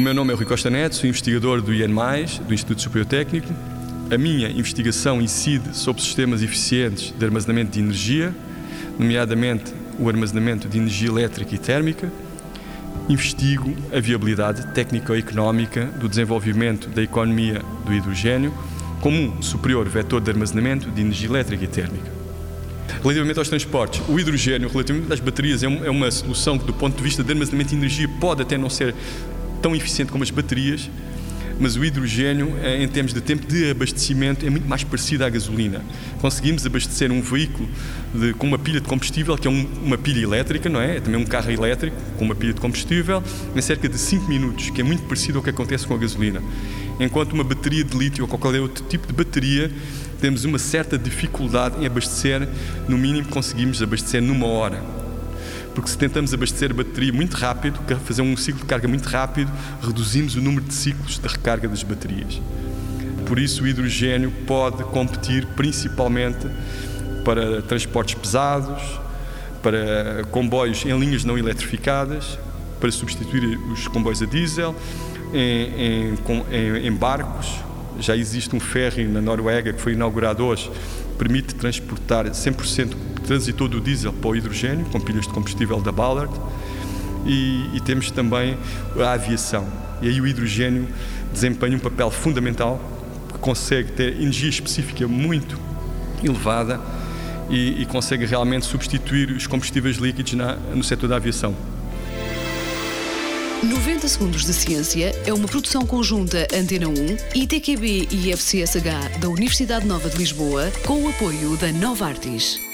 nome é Rui Costa Neto, sou investigador do IN+, do Instituto Superior Técnico. A minha investigação incide sobre sistemas eficientes de armazenamento de energia, nomeadamente o armazenamento de energia elétrica e térmica. Investigo a viabilidade técnico-económica do desenvolvimento da economia do hidrogênio como um superior vetor de armazenamento de energia elétrica e térmica. Relativamente aos transportes, o hidrogênio, relativamente às baterias, é, é uma solução que, do ponto de vista de armazenamento de energia, pode até não ser tão eficiente como as baterias, mas o hidrogênio, eh, em termos de tempo de abastecimento, é muito mais parecido à gasolina. Conseguimos abastecer um veículo de, com uma pilha de combustível, que é um, uma pilha elétrica, não é? É também um carro elétrico com uma pilha de combustível, em cerca de 5 minutos, que é muito parecido ao que acontece com a gasolina. Enquanto uma bateria de lítio ou qualquer outro tipo de bateria, temos uma certa dificuldade em abastecer, no mínimo conseguimos abastecer numa hora porque se tentamos abastecer a bateria muito rápido, fazer um ciclo de carga muito rápido, reduzimos o número de ciclos de recarga das baterias. Por isso, o hidrogênio pode competir principalmente para transportes pesados, para comboios em linhas não eletrificadas, para substituir os comboios a diesel, em, em, em barcos. Já existe um ferry na Noruega que foi inaugurado hoje, permite transportar 100% transitou do diesel para o hidrogênio, com pilhas de combustível da Ballard, e, e, temos também a aviação. E aí o hidrogênio desempenha um papel fundamental, que consegue ter energia específica muito elevada e, e consegue realmente substituir os combustíveis líquidos na, no setor da aviação. 90 Segundos de Ciência é uma produção conjunta Antena 1, ITQB e FCSH da Universidade Nova de Lisboa, com o apoio da Nova Artis.